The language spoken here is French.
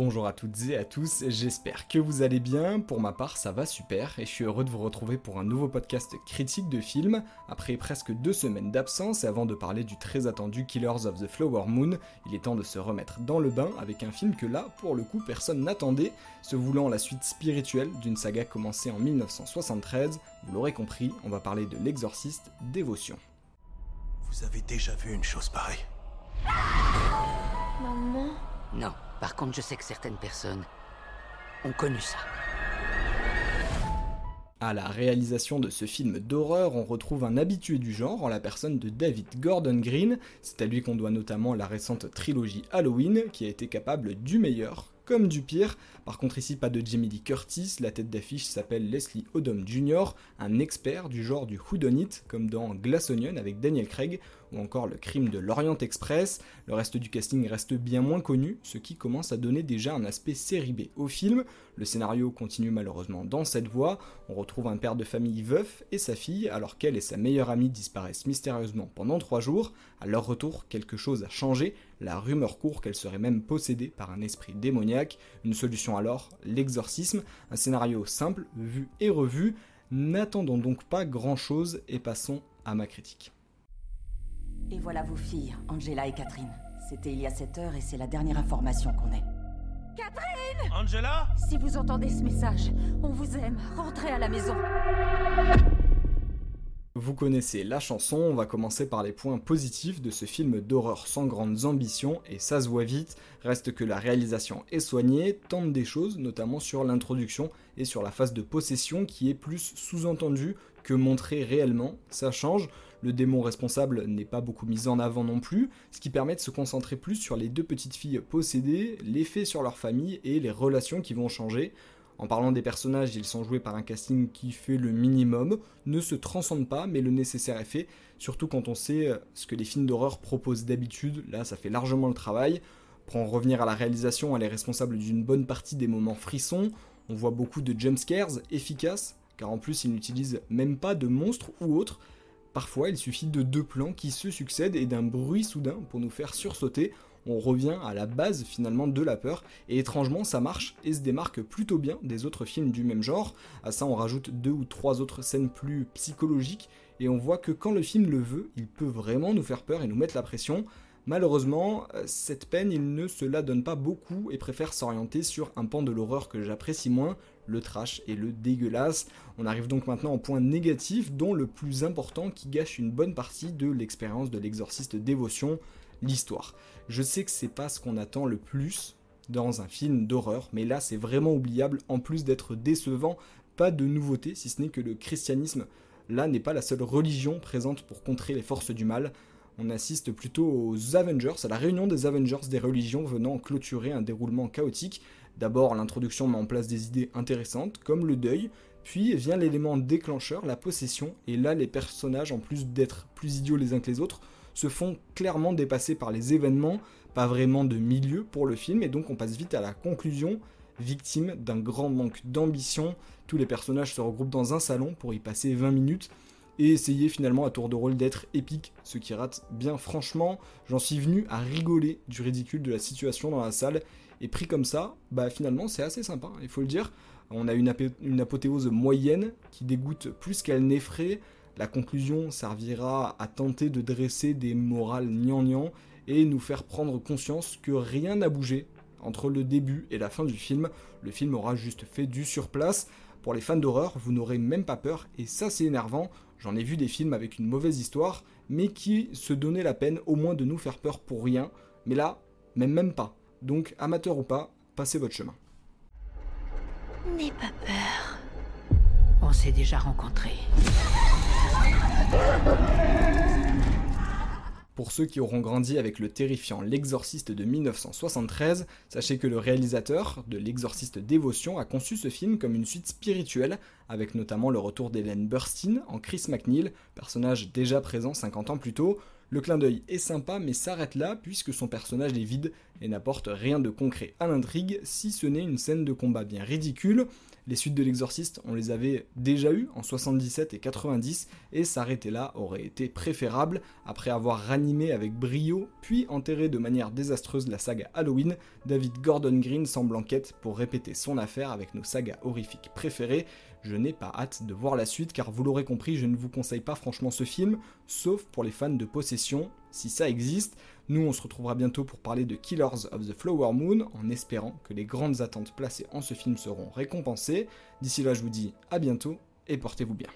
bonjour à toutes et à tous, j'espère que vous allez bien, pour ma part ça va super et je suis heureux de vous retrouver pour un nouveau podcast critique de film. Après presque deux semaines d'absence et avant de parler du très attendu Killers of the Flower Moon, il est temps de se remettre dans le bain avec un film que là, pour le coup, personne n'attendait, se voulant la suite spirituelle d'une saga commencée en 1973. Vous l'aurez compris, on va parler de l'exorciste Dévotion. Vous avez déjà vu une chose pareille? Maman? Non. Par contre, je sais que certaines personnes ont connu ça. À la réalisation de ce film d'horreur, on retrouve un habitué du genre en la personne de David Gordon Green. C'est à lui qu'on doit notamment la récente trilogie Halloween, qui a été capable du meilleur comme du pire. Par contre ici pas de Jamie Lee Curtis, la tête d'affiche s'appelle Leslie Odom Jr., un expert du genre du whodunit, comme dans Glass Onion avec Daniel Craig, ou encore le crime de l'Orient Express. Le reste du casting reste bien moins connu, ce qui commence à donner déjà un aspect série B au film. Le scénario continue malheureusement dans cette voie. On retrouve un père de famille veuf et sa fille, alors qu'elle et sa meilleure amie disparaissent mystérieusement pendant trois jours. À leur retour, quelque chose a changé. La rumeur court qu'elle serait même possédée par un esprit démoniaque. Une solution alors, l'exorcisme. Un scénario simple, vu et revu. N'attendons donc pas grand chose et passons à ma critique. Et voilà vos filles, Angela et Catherine. C'était il y a 7 heures et c'est la dernière information qu'on ait. Catherine Angela Si vous entendez ce message, on vous aime. Rentrez à la maison. Vous connaissez la chanson, on va commencer par les points positifs de ce film d'horreur sans grandes ambitions, et ça se voit vite, reste que la réalisation est soignée, tente des choses, notamment sur l'introduction et sur la phase de possession qui est plus sous-entendue que montrée réellement, ça change, le démon responsable n'est pas beaucoup mis en avant non plus, ce qui permet de se concentrer plus sur les deux petites filles possédées, l'effet sur leur famille et les relations qui vont changer. En parlant des personnages, ils sont joués par un casting qui fait le minimum, ne se transcende pas, mais le nécessaire est fait, surtout quand on sait ce que les films d'horreur proposent d'habitude, là ça fait largement le travail. Pour en revenir à la réalisation, elle est responsable d'une bonne partie des moments frissons, on voit beaucoup de jumpscares efficaces, car en plus ils n'utilisent même pas de monstres ou autres, Parfois, il suffit de deux plans qui se succèdent et d'un bruit soudain pour nous faire sursauter. On revient à la base finalement de la peur et étrangement ça marche et se démarque plutôt bien des autres films du même genre. À ça on rajoute deux ou trois autres scènes plus psychologiques et on voit que quand le film le veut, il peut vraiment nous faire peur et nous mettre la pression. Malheureusement, cette peine, il ne se la donne pas beaucoup et préfère s'orienter sur un pan de l'horreur que j'apprécie moins, le trash et le dégueulasse. On arrive donc maintenant au point négatif, dont le plus important qui gâche une bonne partie de l'expérience de l'exorciste dévotion, l'histoire. Je sais que c'est pas ce qu'on attend le plus dans un film d'horreur, mais là c'est vraiment oubliable, en plus d'être décevant, pas de nouveauté, si ce n'est que le christianisme, là n'est pas la seule religion présente pour contrer les forces du mal. On assiste plutôt aux Avengers, à la réunion des Avengers des religions venant clôturer un déroulement chaotique. D'abord, l'introduction met en place des idées intéressantes, comme le deuil, puis vient l'élément déclencheur, la possession, et là les personnages, en plus d'être plus idiots les uns que les autres, se font clairement dépasser par les événements, pas vraiment de milieu pour le film, et donc on passe vite à la conclusion, victime d'un grand manque d'ambition. Tous les personnages se regroupent dans un salon pour y passer 20 minutes, et essayer finalement à tour de rôle d'être épique, ce qui rate bien franchement. J'en suis venu à rigoler du ridicule de la situation dans la salle, et pris comme ça, bah finalement c'est assez sympa, il faut le dire. On a une, une apothéose moyenne qui dégoûte plus qu'elle n'effraie. La conclusion servira à tenter de dresser des morales gnangnang et nous faire prendre conscience que rien n'a bougé entre le début et la fin du film. Le film aura juste fait du surplace. Pour les fans d'horreur, vous n'aurez même pas peur, et ça c'est énervant. J'en ai vu des films avec une mauvaise histoire, mais qui se donnaient la peine au moins de nous faire peur pour rien. Mais là, même même pas. Donc, amateur ou pas, passez votre chemin. N'aie pas peur. On s'est déjà rencontrés. Pour ceux qui auront grandi avec le terrifiant L'Exorciste de 1973, sachez que le réalisateur de L'Exorciste Dévotion a conçu ce film comme une suite spirituelle, avec notamment le retour d'Hélène Burstyn en Chris McNeil, personnage déjà présent 50 ans plus tôt. Le clin d'œil est sympa mais s'arrête là puisque son personnage est vide et n'apporte rien de concret à l'intrigue si ce n'est une scène de combat bien ridicule. Les suites de l'exorciste, on les avait déjà eues en 77 et 90 et s'arrêter là aurait été préférable après avoir ranimé avec brio puis enterré de manière désastreuse la saga Halloween. David Gordon Green semble en quête pour répéter son affaire avec nos sagas horrifiques préférées. Je n'ai pas hâte de voir la suite car vous l'aurez compris, je ne vous conseille pas franchement ce film, sauf pour les fans de possession, si ça existe. Nous, on se retrouvera bientôt pour parler de Killers of the Flower Moon, en espérant que les grandes attentes placées en ce film seront récompensées. D'ici là, je vous dis à bientôt et portez-vous bien.